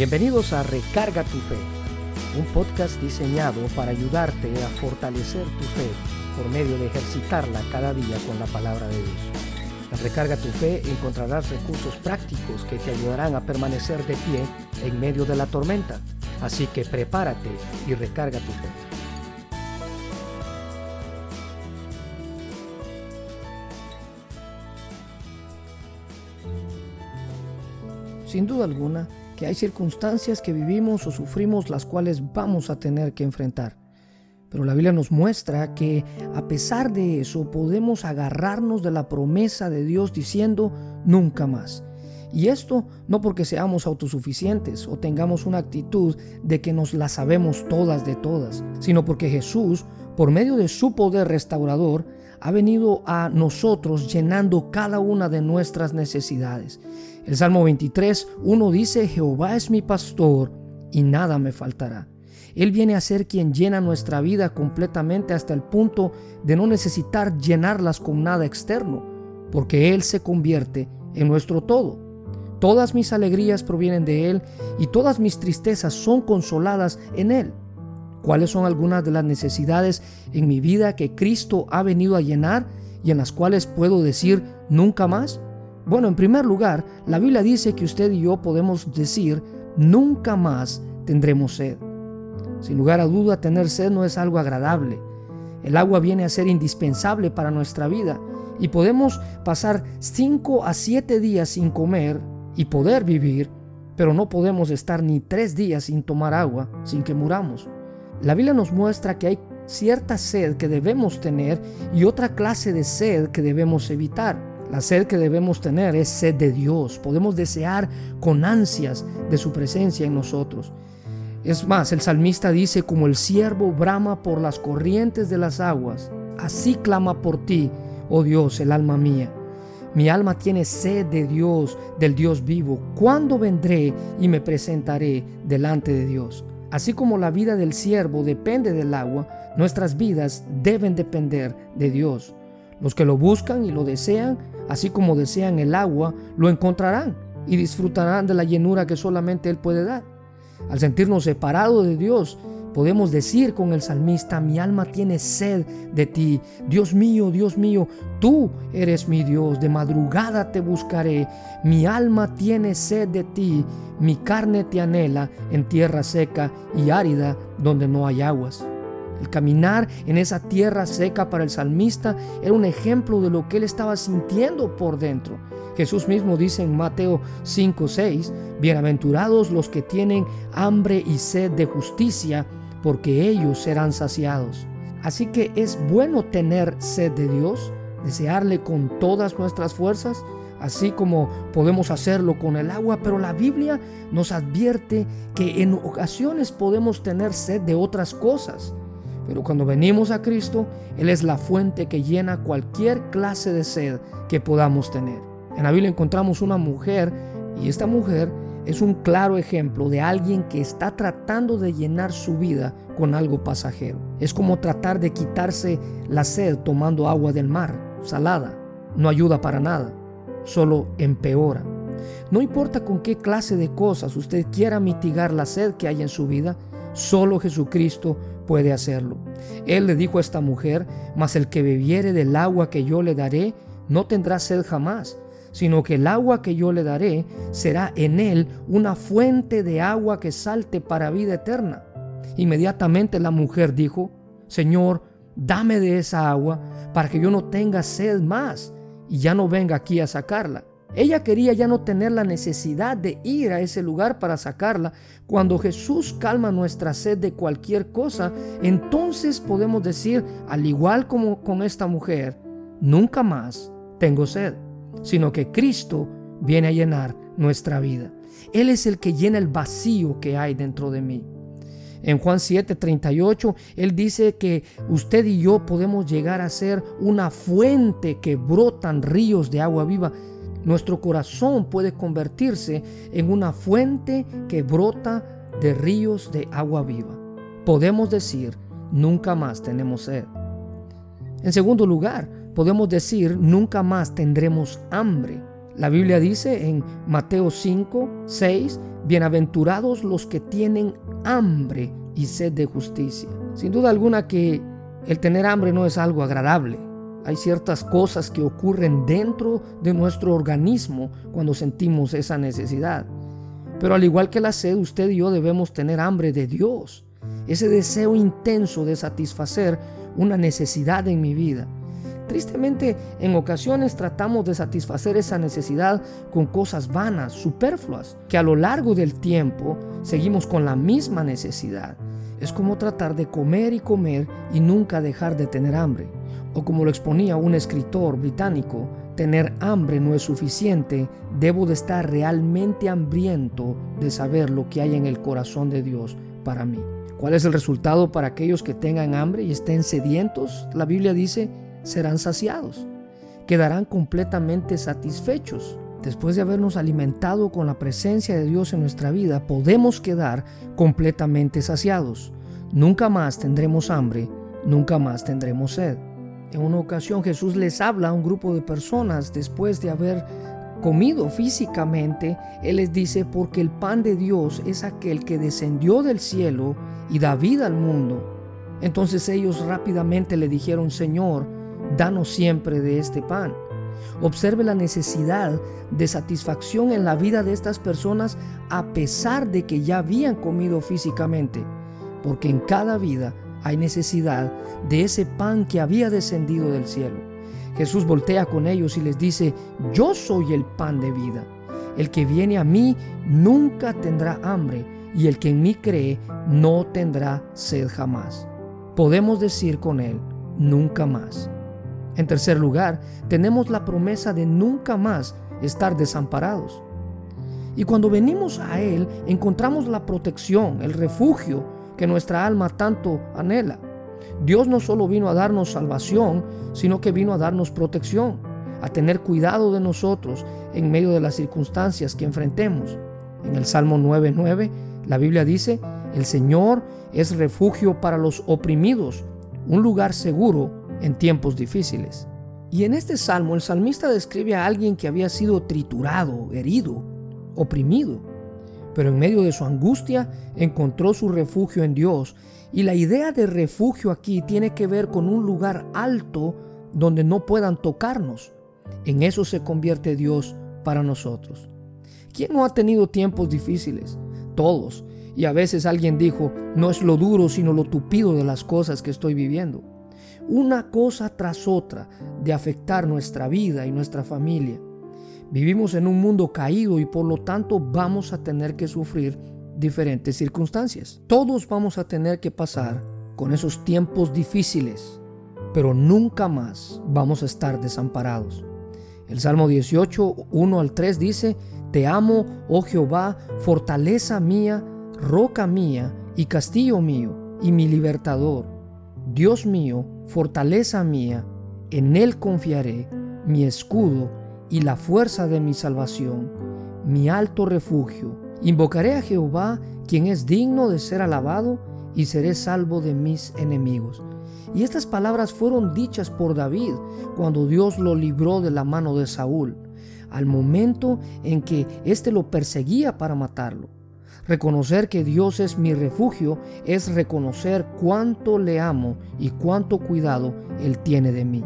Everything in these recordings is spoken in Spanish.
Bienvenidos a Recarga tu Fe, un podcast diseñado para ayudarte a fortalecer tu fe por medio de ejercitarla cada día con la palabra de Dios. En Recarga tu Fe encontrarás recursos prácticos que te ayudarán a permanecer de pie en medio de la tormenta. Así que prepárate y recarga tu fe. Sin duda alguna, que hay circunstancias que vivimos o sufrimos las cuales vamos a tener que enfrentar. Pero la Biblia nos muestra que a pesar de eso podemos agarrarnos de la promesa de Dios diciendo nunca más. Y esto no porque seamos autosuficientes o tengamos una actitud de que nos la sabemos todas de todas, sino porque Jesús, por medio de su poder restaurador, ha venido a nosotros llenando cada una de nuestras necesidades. El Salmo 23, 1 dice, Jehová es mi pastor y nada me faltará. Él viene a ser quien llena nuestra vida completamente hasta el punto de no necesitar llenarlas con nada externo, porque Él se convierte en nuestro todo. Todas mis alegrías provienen de Él y todas mis tristezas son consoladas en Él. ¿Cuáles son algunas de las necesidades en mi vida que Cristo ha venido a llenar y en las cuales puedo decir nunca más? Bueno, en primer lugar, la Biblia dice que usted y yo podemos decir, nunca más tendremos sed. Sin lugar a duda, tener sed no es algo agradable. El agua viene a ser indispensable para nuestra vida y podemos pasar 5 a 7 días sin comer y poder vivir, pero no podemos estar ni 3 días sin tomar agua sin que muramos. La Biblia nos muestra que hay cierta sed que debemos tener y otra clase de sed que debemos evitar. La sed que debemos tener es sed de Dios. Podemos desear con ansias de su presencia en nosotros. Es más, el salmista dice, como el siervo brama por las corrientes de las aguas, así clama por ti, oh Dios, el alma mía. Mi alma tiene sed de Dios, del Dios vivo. ¿Cuándo vendré y me presentaré delante de Dios? Así como la vida del siervo depende del agua, nuestras vidas deben depender de Dios. Los que lo buscan y lo desean así como desean el agua, lo encontrarán y disfrutarán de la llenura que solamente Él puede dar. Al sentirnos separados de Dios, podemos decir con el salmista, mi alma tiene sed de ti. Dios mío, Dios mío, tú eres mi Dios, de madrugada te buscaré. Mi alma tiene sed de ti, mi carne te anhela en tierra seca y árida donde no hay aguas. El caminar en esa tierra seca para el salmista era un ejemplo de lo que él estaba sintiendo por dentro. Jesús mismo dice en Mateo 5:6, bienaventurados los que tienen hambre y sed de justicia, porque ellos serán saciados. Así que es bueno tener sed de Dios, desearle con todas nuestras fuerzas, así como podemos hacerlo con el agua, pero la Biblia nos advierte que en ocasiones podemos tener sed de otras cosas. Pero cuando venimos a Cristo, Él es la fuente que llena cualquier clase de sed que podamos tener. En la Biblia encontramos una mujer y esta mujer es un claro ejemplo de alguien que está tratando de llenar su vida con algo pasajero. Es como tratar de quitarse la sed tomando agua del mar, salada. No ayuda para nada, solo empeora. No importa con qué clase de cosas usted quiera mitigar la sed que hay en su vida, solo Jesucristo puede hacerlo. Él le dijo a esta mujer, mas el que bebiere del agua que yo le daré, no tendrá sed jamás, sino que el agua que yo le daré será en él una fuente de agua que salte para vida eterna. Inmediatamente la mujer dijo, Señor, dame de esa agua para que yo no tenga sed más y ya no venga aquí a sacarla. Ella quería ya no tener la necesidad de ir a ese lugar para sacarla. Cuando Jesús calma nuestra sed de cualquier cosa, entonces podemos decir, al igual como con esta mujer, nunca más tengo sed, sino que Cristo viene a llenar nuestra vida. Él es el que llena el vacío que hay dentro de mí. En Juan 7:38, Él dice que usted y yo podemos llegar a ser una fuente que brotan ríos de agua viva nuestro corazón puede convertirse en una fuente que brota de ríos de agua viva. Podemos decir, nunca más tenemos sed. En segundo lugar, podemos decir, nunca más tendremos hambre. La Biblia dice en Mateo 5, 6, bienaventurados los que tienen hambre y sed de justicia. Sin duda alguna que el tener hambre no es algo agradable. Hay ciertas cosas que ocurren dentro de nuestro organismo cuando sentimos esa necesidad. Pero al igual que la sed, usted y yo debemos tener hambre de Dios. Ese deseo intenso de satisfacer una necesidad en mi vida. Tristemente, en ocasiones tratamos de satisfacer esa necesidad con cosas vanas, superfluas, que a lo largo del tiempo seguimos con la misma necesidad. Es como tratar de comer y comer y nunca dejar de tener hambre. O como lo exponía un escritor británico, tener hambre no es suficiente, debo de estar realmente hambriento de saber lo que hay en el corazón de Dios para mí. ¿Cuál es el resultado para aquellos que tengan hambre y estén sedientos? La Biblia dice, serán saciados, quedarán completamente satisfechos. Después de habernos alimentado con la presencia de Dios en nuestra vida, podemos quedar completamente saciados. Nunca más tendremos hambre, nunca más tendremos sed. En una ocasión Jesús les habla a un grupo de personas después de haber comido físicamente. Él les dice, porque el pan de Dios es aquel que descendió del cielo y da vida al mundo. Entonces ellos rápidamente le dijeron, Señor, danos siempre de este pan. Observe la necesidad de satisfacción en la vida de estas personas a pesar de que ya habían comido físicamente, porque en cada vida hay necesidad de ese pan que había descendido del cielo. Jesús voltea con ellos y les dice, yo soy el pan de vida. El que viene a mí nunca tendrá hambre y el que en mí cree no tendrá sed jamás. Podemos decir con él, nunca más. En tercer lugar, tenemos la promesa de nunca más estar desamparados. Y cuando venimos a Él, encontramos la protección, el refugio que nuestra alma tanto anhela. Dios no solo vino a darnos salvación, sino que vino a darnos protección, a tener cuidado de nosotros en medio de las circunstancias que enfrentemos. En el Salmo 9:9, la Biblia dice, el Señor es refugio para los oprimidos, un lugar seguro en tiempos difíciles. Y en este salmo el salmista describe a alguien que había sido triturado, herido, oprimido, pero en medio de su angustia encontró su refugio en Dios. Y la idea de refugio aquí tiene que ver con un lugar alto donde no puedan tocarnos. En eso se convierte Dios para nosotros. ¿Quién no ha tenido tiempos difíciles? Todos. Y a veces alguien dijo, no es lo duro, sino lo tupido de las cosas que estoy viviendo una cosa tras otra de afectar nuestra vida y nuestra familia. Vivimos en un mundo caído y por lo tanto vamos a tener que sufrir diferentes circunstancias. Todos vamos a tener que pasar con esos tiempos difíciles, pero nunca más vamos a estar desamparados. El Salmo 18, 1 al 3 dice, Te amo, oh Jehová, fortaleza mía, roca mía y castillo mío y mi libertador Dios mío, fortaleza mía, en Él confiaré, mi escudo y la fuerza de mi salvación, mi alto refugio. Invocaré a Jehová, quien es digno de ser alabado, y seré salvo de mis enemigos. Y estas palabras fueron dichas por David cuando Dios lo libró de la mano de Saúl, al momento en que éste lo perseguía para matarlo. Reconocer que Dios es mi refugio es reconocer cuánto le amo y cuánto cuidado Él tiene de mí.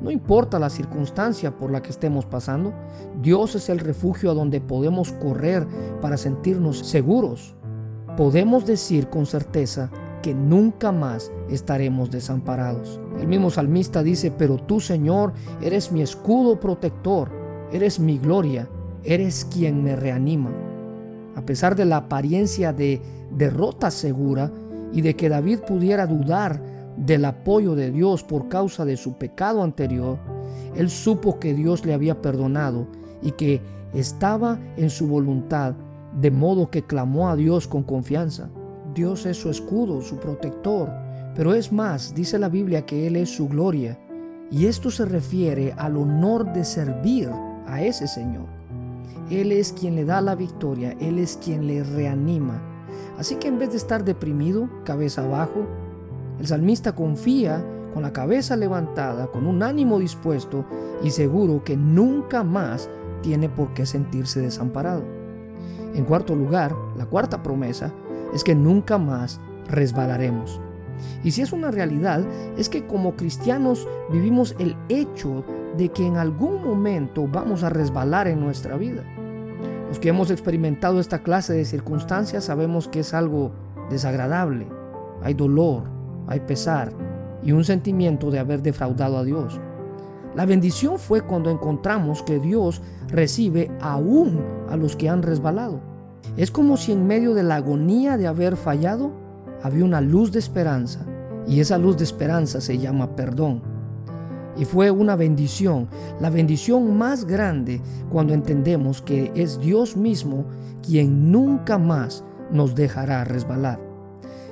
No importa la circunstancia por la que estemos pasando, Dios es el refugio a donde podemos correr para sentirnos seguros. Podemos decir con certeza que nunca más estaremos desamparados. El mismo salmista dice, pero tú Señor eres mi escudo protector, eres mi gloria, eres quien me reanima a pesar de la apariencia de derrota segura y de que David pudiera dudar del apoyo de Dios por causa de su pecado anterior, él supo que Dios le había perdonado y que estaba en su voluntad, de modo que clamó a Dios con confianza. Dios es su escudo, su protector, pero es más, dice la Biblia que Él es su gloria, y esto se refiere al honor de servir a ese Señor. Él es quien le da la victoria, Él es quien le reanima. Así que en vez de estar deprimido, cabeza abajo, el salmista confía con la cabeza levantada, con un ánimo dispuesto y seguro que nunca más tiene por qué sentirse desamparado. En cuarto lugar, la cuarta promesa es que nunca más resbalaremos. Y si es una realidad, es que como cristianos vivimos el hecho de que en algún momento vamos a resbalar en nuestra vida. Los que hemos experimentado esta clase de circunstancias sabemos que es algo desagradable. Hay dolor, hay pesar y un sentimiento de haber defraudado a Dios. La bendición fue cuando encontramos que Dios recibe aún a los que han resbalado. Es como si en medio de la agonía de haber fallado había una luz de esperanza y esa luz de esperanza se llama perdón. Y fue una bendición, la bendición más grande cuando entendemos que es Dios mismo quien nunca más nos dejará resbalar.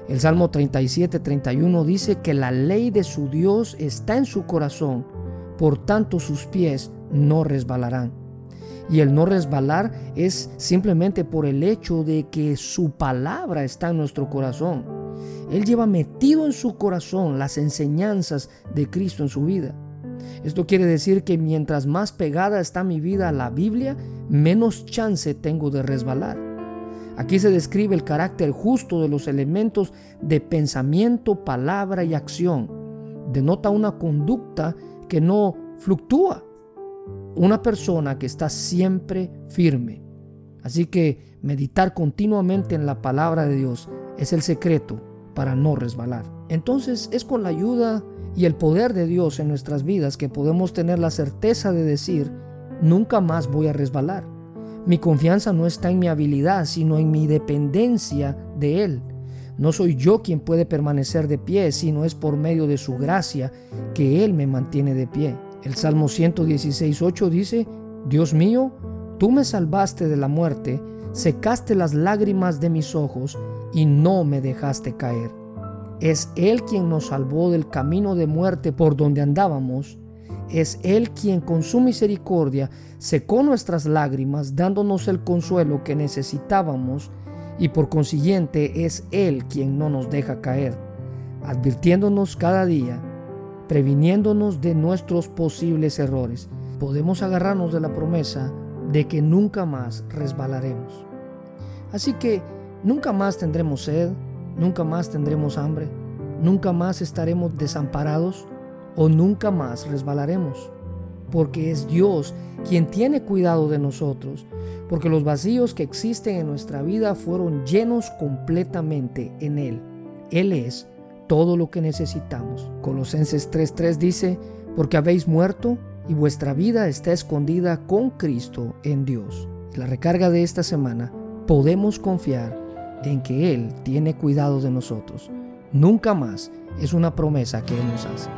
El Salmo 37, 31 dice que la ley de su Dios está en su corazón, por tanto sus pies no resbalarán. Y el no resbalar es simplemente por el hecho de que su palabra está en nuestro corazón. Él lleva metido en su corazón las enseñanzas de Cristo en su vida. Esto quiere decir que mientras más pegada está mi vida a la Biblia, menos chance tengo de resbalar. Aquí se describe el carácter justo de los elementos de pensamiento, palabra y acción. Denota una conducta que no fluctúa. Una persona que está siempre firme. Así que meditar continuamente en la palabra de Dios es el secreto para no resbalar. Entonces es con la ayuda y el poder de Dios en nuestras vidas que podemos tener la certeza de decir, nunca más voy a resbalar. Mi confianza no está en mi habilidad, sino en mi dependencia de Él. No soy yo quien puede permanecer de pie, sino es por medio de su gracia que Él me mantiene de pie. El Salmo 116.8 dice, Dios mío, tú me salvaste de la muerte, secaste las lágrimas de mis ojos y no me dejaste caer. Es Él quien nos salvó del camino de muerte por donde andábamos es Él quien con su misericordia secó nuestras lágrimas, dándonos el consuelo que necesitábamos, y por consiguiente es Él quien no nos deja caer, advirtiéndonos cada día, previniéndonos de nuestros posibles errores. Podemos agarrarnos de la promesa de que nunca más resbalaremos. Así que nunca más tendremos sed, nunca más tendremos hambre, nunca más estaremos desamparados, o nunca más resbalaremos, porque es Dios quien tiene cuidado de nosotros, porque los vacíos que existen en nuestra vida fueron llenos completamente en Él. Él es todo lo que necesitamos. Colosenses 3:3 dice, porque habéis muerto y vuestra vida está escondida con Cristo en Dios. La recarga de esta semana, podemos confiar en que Él tiene cuidado de nosotros. Nunca más es una promesa que Él nos hace.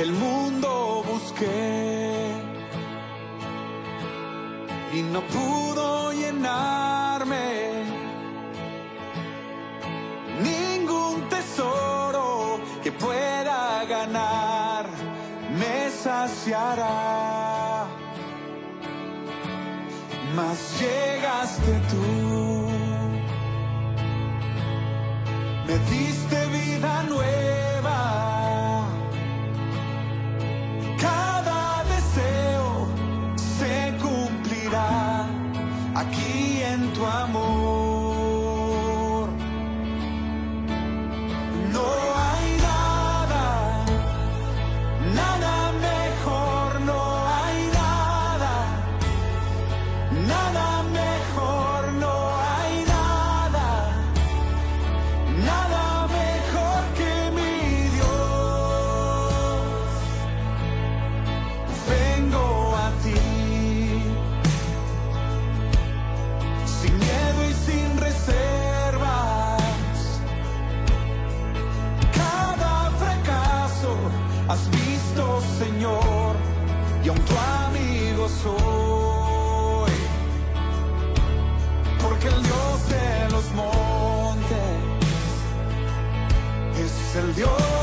el mundo busqué y no pudo llenarme. Me saciará. Mas llegaste tú, me diste vida nueva. el Dios.